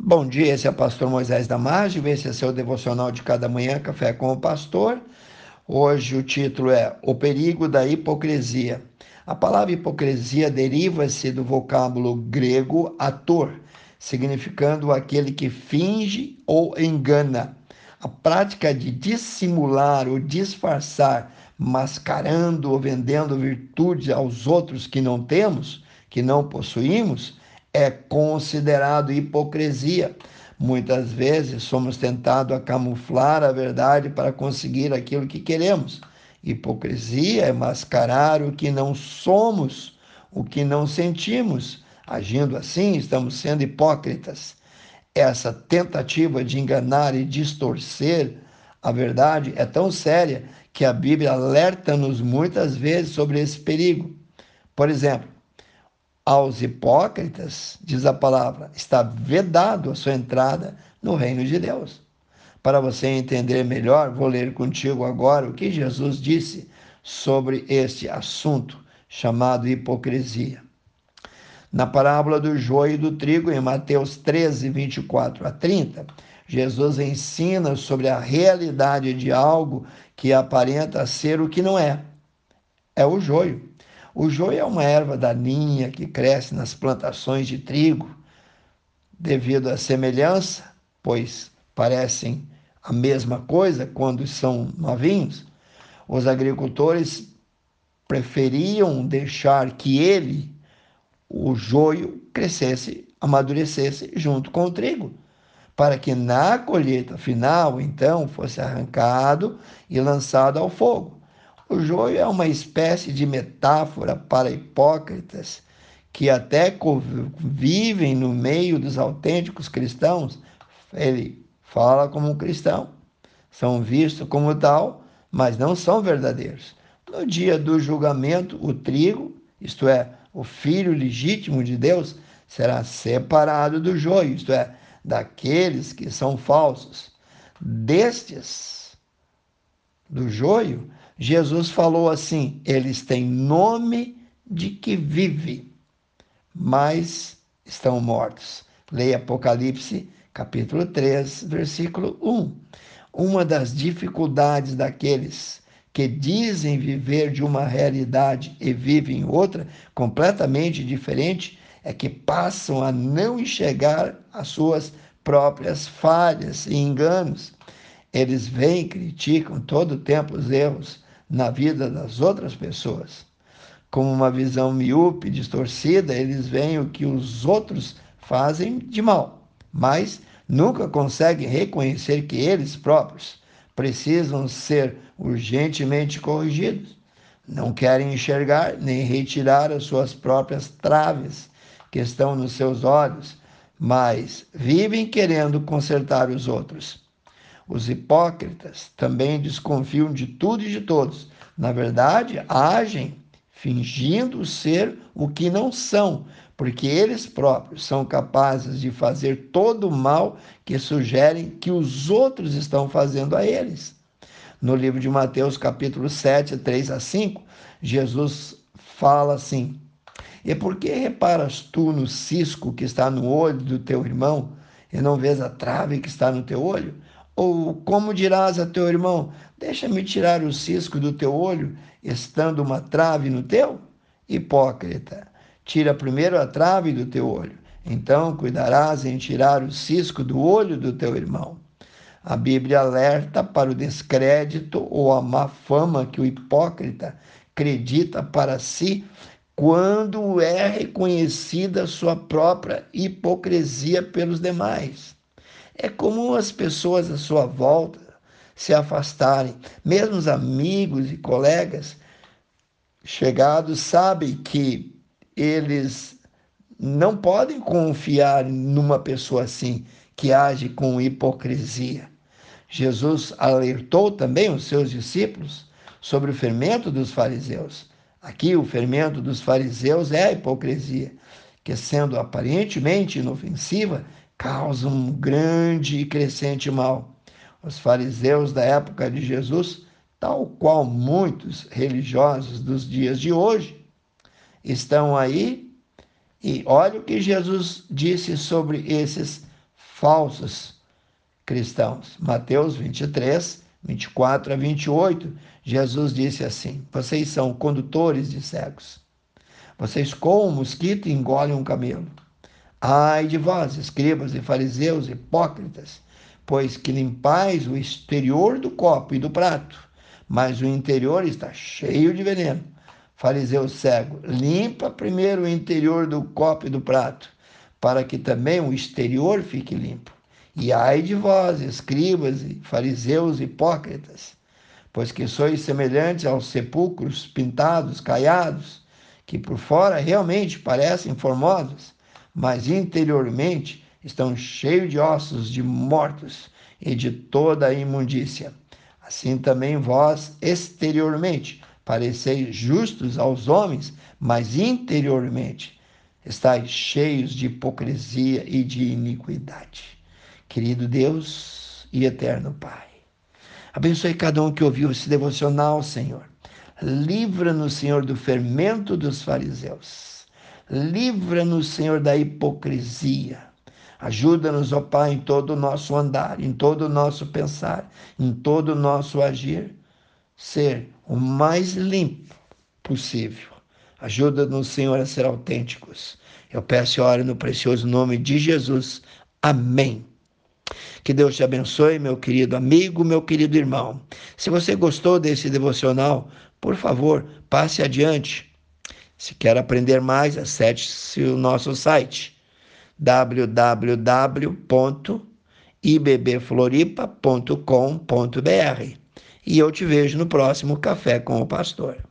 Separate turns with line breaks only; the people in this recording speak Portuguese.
Bom dia, esse é o pastor Moisés Damásio, esse é seu devocional de cada manhã, Café com o Pastor. Hoje o título é O Perigo da Hipocrisia. A palavra hipocrisia deriva-se do vocábulo grego ator, significando aquele que finge ou engana. A prática de dissimular ou disfarçar, mascarando ou vendendo virtudes aos outros que não temos, que não possuímos, é considerado hipocrisia. Muitas vezes somos tentados a camuflar a verdade para conseguir aquilo que queremos. Hipocrisia é mascarar o que não somos, o que não sentimos. Agindo assim, estamos sendo hipócritas. Essa tentativa de enganar e distorcer a verdade é tão séria que a Bíblia alerta-nos muitas vezes sobre esse perigo. Por exemplo, aos hipócritas, diz a palavra, está vedado a sua entrada no reino de Deus. Para você entender melhor, vou ler contigo agora o que Jesus disse sobre este assunto chamado hipocrisia. Na parábola do joio e do trigo, em Mateus 13, 24 a 30, Jesus ensina sobre a realidade de algo que aparenta ser o que não é. É o joio. O joio é uma erva daninha que cresce nas plantações de trigo, devido à semelhança, pois parecem a mesma coisa quando são novinhos. Os agricultores preferiam deixar que ele, o joio, crescesse, amadurecesse junto com o trigo, para que na colheita final, então, fosse arrancado e lançado ao fogo. O joio é uma espécie de metáfora para hipócritas que até vivem no meio dos autênticos cristãos. Ele fala como um cristão, são vistos como tal, mas não são verdadeiros. No dia do julgamento, o trigo, isto é, o filho legítimo de Deus, será separado do joio, isto é, daqueles que são falsos. Destes, do joio, Jesus falou assim: eles têm nome de que vive, mas estão mortos. Leia Apocalipse, capítulo 3, versículo 1. Uma das dificuldades daqueles que dizem viver de uma realidade e vivem outra completamente diferente é que passam a não enxergar as suas próprias falhas e enganos. Eles vêm criticam todo o tempo os erros na vida das outras pessoas. Com uma visão miúpe, distorcida, eles veem o que os outros fazem de mal, mas nunca conseguem reconhecer que eles próprios precisam ser urgentemente corrigidos. Não querem enxergar nem retirar as suas próprias traves que estão nos seus olhos, mas vivem querendo consertar os outros. Os hipócritas também desconfiam de tudo e de todos. Na verdade, agem fingindo ser o que não são, porque eles próprios são capazes de fazer todo o mal que sugerem que os outros estão fazendo a eles. No livro de Mateus, capítulo 7, 3 a 5, Jesus fala assim: E por que reparas tu no cisco que está no olho do teu irmão e não vês a trave que está no teu olho? Ou como dirás a teu irmão: Deixa-me tirar o cisco do teu olho, estando uma trave no teu? Hipócrita, tira primeiro a trave do teu olho, então cuidarás em tirar o cisco do olho do teu irmão. A Bíblia alerta para o descrédito ou a má fama que o hipócrita acredita para si quando é reconhecida sua própria hipocrisia pelos demais. É comum as pessoas à sua volta se afastarem, mesmo os amigos e colegas chegados sabem que eles não podem confiar numa pessoa assim, que age com hipocrisia. Jesus alertou também os seus discípulos sobre o fermento dos fariseus. Aqui, o fermento dos fariseus é a hipocrisia, que, sendo aparentemente inofensiva, causa um grande e crescente mal. Os fariseus da época de Jesus, tal qual muitos religiosos dos dias de hoje, estão aí e olha o que Jesus disse sobre esses falsos cristãos. Mateus 23, 24 a 28, Jesus disse assim: Vocês são condutores de cegos. Vocês coam um mosquito e engolem um camelo. Ai de vós, escribas e fariseus hipócritas, pois que limpais o exterior do copo e do prato, mas o interior está cheio de veneno. Fariseu cego, limpa primeiro o interior do copo e do prato, para que também o exterior fique limpo. E ai de vós, escribas e fariseus hipócritas, pois que sois semelhantes aos sepulcros pintados, caiados, que por fora realmente parecem formosos, mas interiormente estão cheios de ossos de mortos e de toda a imundícia. Assim também vós, exteriormente, pareceis justos aos homens, mas interiormente estáis cheios de hipocrisia e de iniquidade. Querido Deus e eterno Pai, abençoe cada um que ouviu esse devocional, Senhor. Livra-nos, Senhor, do fermento dos fariseus. Livra-nos, Senhor, da hipocrisia. Ajuda-nos, ó Pai, em todo o nosso andar, em todo o nosso pensar, em todo o nosso agir, ser o mais limpo possível. Ajuda-nos, Senhor, a ser autênticos. Eu peço e oro no precioso nome de Jesus. Amém. Que Deus te abençoe, meu querido amigo, meu querido irmão. Se você gostou desse devocional, por favor, passe adiante. Se quer aprender mais, acesse o nosso site www.ibbfloripa.com.br. E eu te vejo no próximo Café com o Pastor.